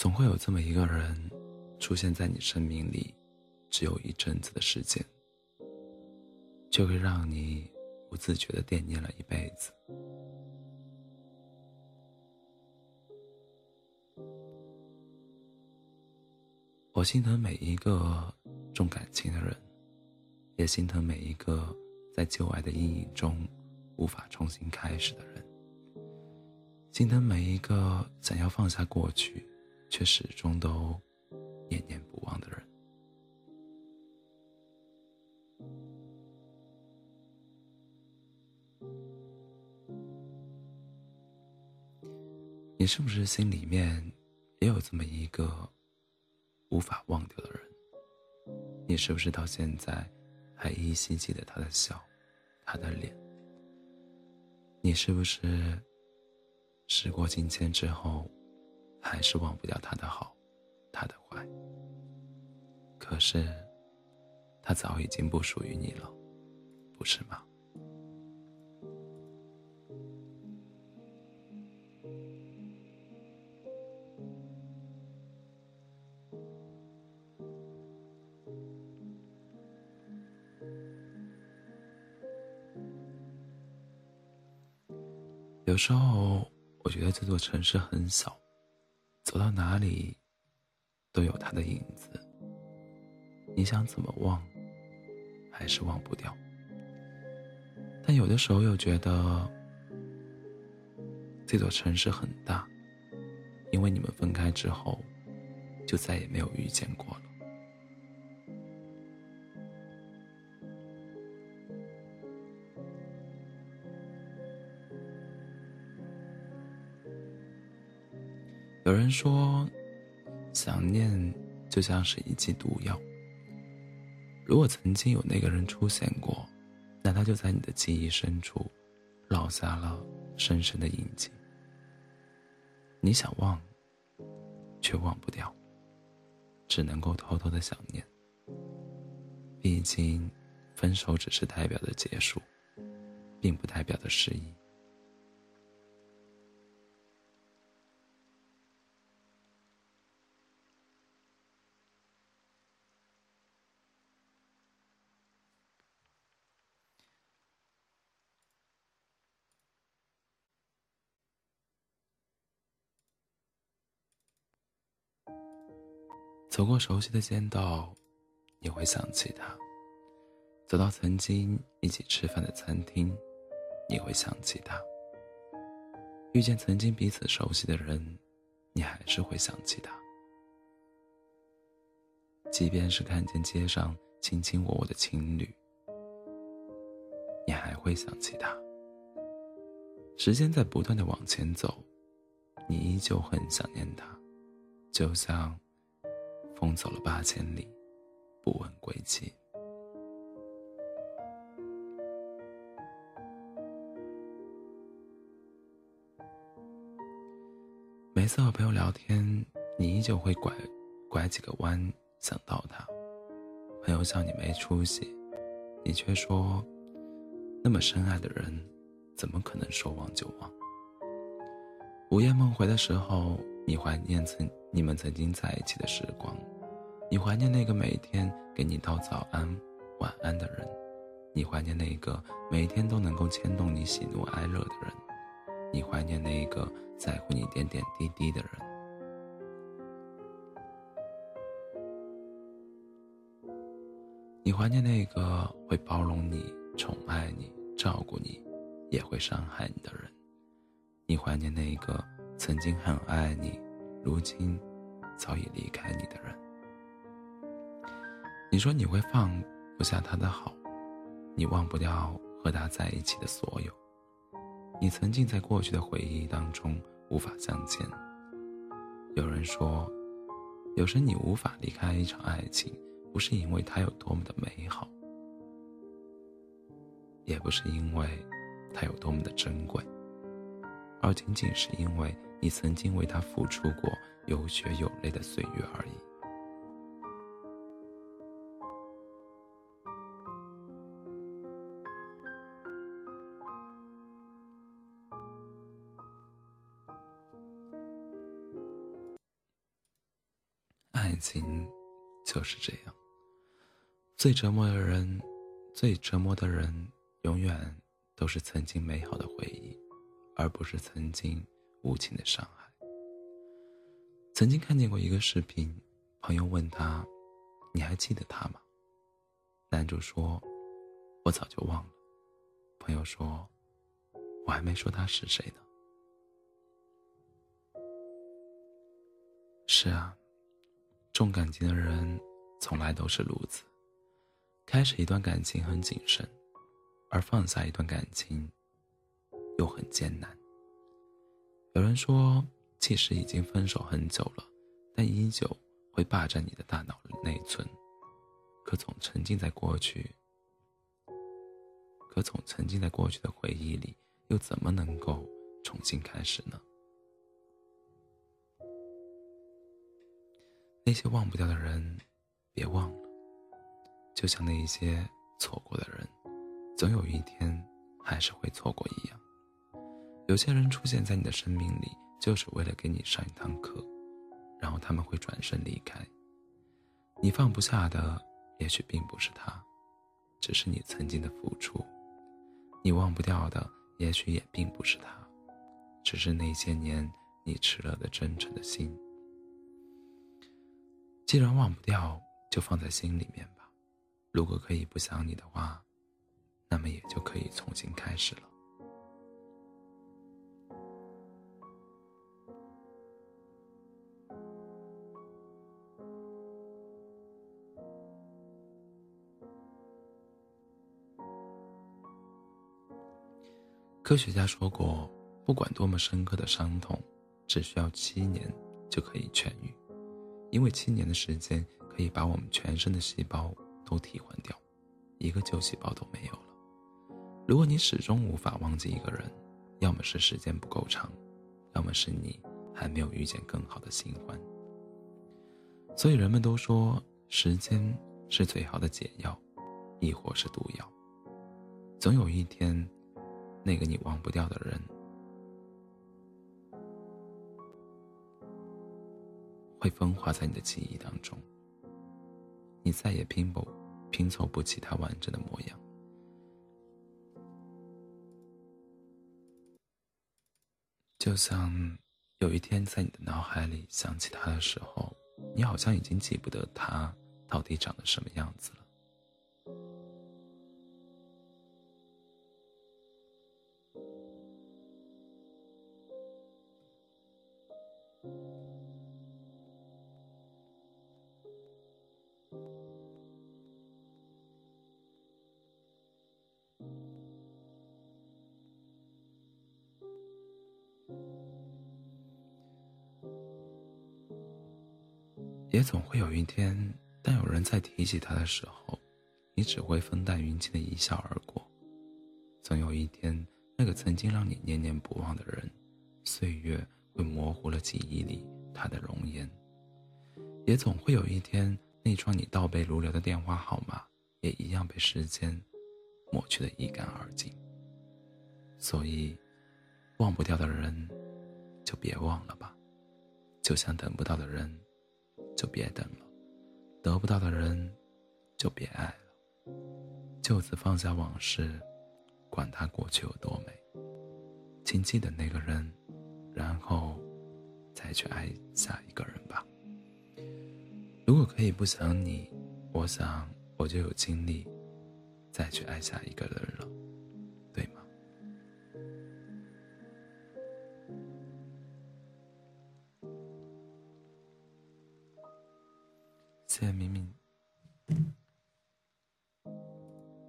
总会有这么一个人，出现在你生命里，只有一阵子的时间，就会让你不自觉的惦念了一辈子。我心疼每一个重感情的人，也心疼每一个在旧爱的阴影中无法重新开始的人，心疼每一个想要放下过去却始终都念念不忘的人。你是不是心里面也有这么一个？无法忘掉的人，你是不是到现在还依稀记得他的笑，他的脸？你是不是时过境迁之后，还是忘不掉他的好，他的坏？可是，他早已经不属于你了，不是吗？有时候，我觉得这座城市很小，走到哪里都有他的影子。你想怎么忘，还是忘不掉。但有的时候又觉得，这座城市很大，因为你们分开之后，就再也没有遇见过了。有人说，想念就像是一剂毒药。如果曾经有那个人出现过，那他就在你的记忆深处烙下了深深的印记。你想忘，却忘不掉，只能够偷偷的想念。毕竟，分手只是代表的结束，并不代表的失忆。走过熟悉的街道，你会想起他；走到曾经一起吃饭的餐厅，你会想起他；遇见曾经彼此熟悉的人，你还是会想起他。即便是看见街上卿卿我我的情侣，你还会想起他。时间在不断的往前走，你依旧很想念他，就像。风走了八千里，不问归期。每次和朋友聊天，你依旧会拐拐几个弯想到他。朋友笑你没出息，你却说，那么深爱的人，怎么可能说忘就忘？午夜梦回的时候，你怀念曾你们曾经在一起的时光。你怀念那个每天给你道早安、晚安的人，你怀念那个每天都能够牵动你喜怒哀乐的人，你怀念那个在乎你点点滴滴的人，你怀念那个会包容你、宠爱你、照顾你，也会伤害你的人，你怀念那个曾经很爱你，如今早已离开你的人。你说你会放不下他的好，你忘不掉和他在一起的所有，你曾经在过去的回忆当中无法相见。有人说，有时你无法离开一场爱情，不是因为它有多么的美好，也不是因为它有多么的珍贵，而仅仅是因为你曾经为他付出过有血有泪的岁月而已。爱情就是这样，最折磨的人，最折磨的人，永远都是曾经美好的回忆，而不是曾经无情的伤害。曾经看见过一个视频，朋友问他：“你还记得他吗？”男主说：“我早就忘了。”朋友说：“我还没说他是谁呢。”是啊，重感情的人从来都是如此。开始一段感情很谨慎，而放下一段感情又很艰难。有人说，即使已经分手很久了，但依旧会霸占你的大脑内存。可总沉浸在过去，可总沉浸在过去的回忆里，又怎么能够重新开始呢？那些忘不掉的人，别忘了。就像那一些错过的人，总有一天还是会错过一样。有些人出现在你的生命里，就是为了给你上一堂课，然后他们会转身离开。你放不下的，也许并不是他，只是你曾经的付出；你忘不掉的，也许也并不是他，只是那些年你吃了的真诚的心。既然忘不掉，就放在心里面吧。如果可以不想你的话，那么也就可以重新开始了。科学家说过，不管多么深刻的伤痛，只需要七年就可以痊愈。因为七年的时间可以把我们全身的细胞都替换掉，一个旧细胞都没有了。如果你始终无法忘记一个人，要么是时间不够长，要么是你还没有遇见更好的新欢。所以人们都说时间是最好的解药，亦或是毒药。总有一天，那个你忘不掉的人。会风化在你的记忆当中，你再也拼不拼凑不起他完整的模样。就像有一天在你的脑海里想起他的时候，你好像已经记不得他到底长得什么样子了。也总会有一天，当有人在提起他的时候，你只会风淡云轻的一笑而过。总有一天，那个曾经让你念念不忘的人，岁月会模糊了记忆里他的容颜。也总会有一天，那串你倒背如流的电话号码，也一样被时间抹去的一干二净。所以，忘不掉的人，就别忘了吧。就像等不到的人。就别等了，得不到的人，就别爱了。就此放下往事，管他过去有多美，请记得那个人，然后再去爱下一个人吧。如果可以不想你，我想我就有精力再去爱下一个人了，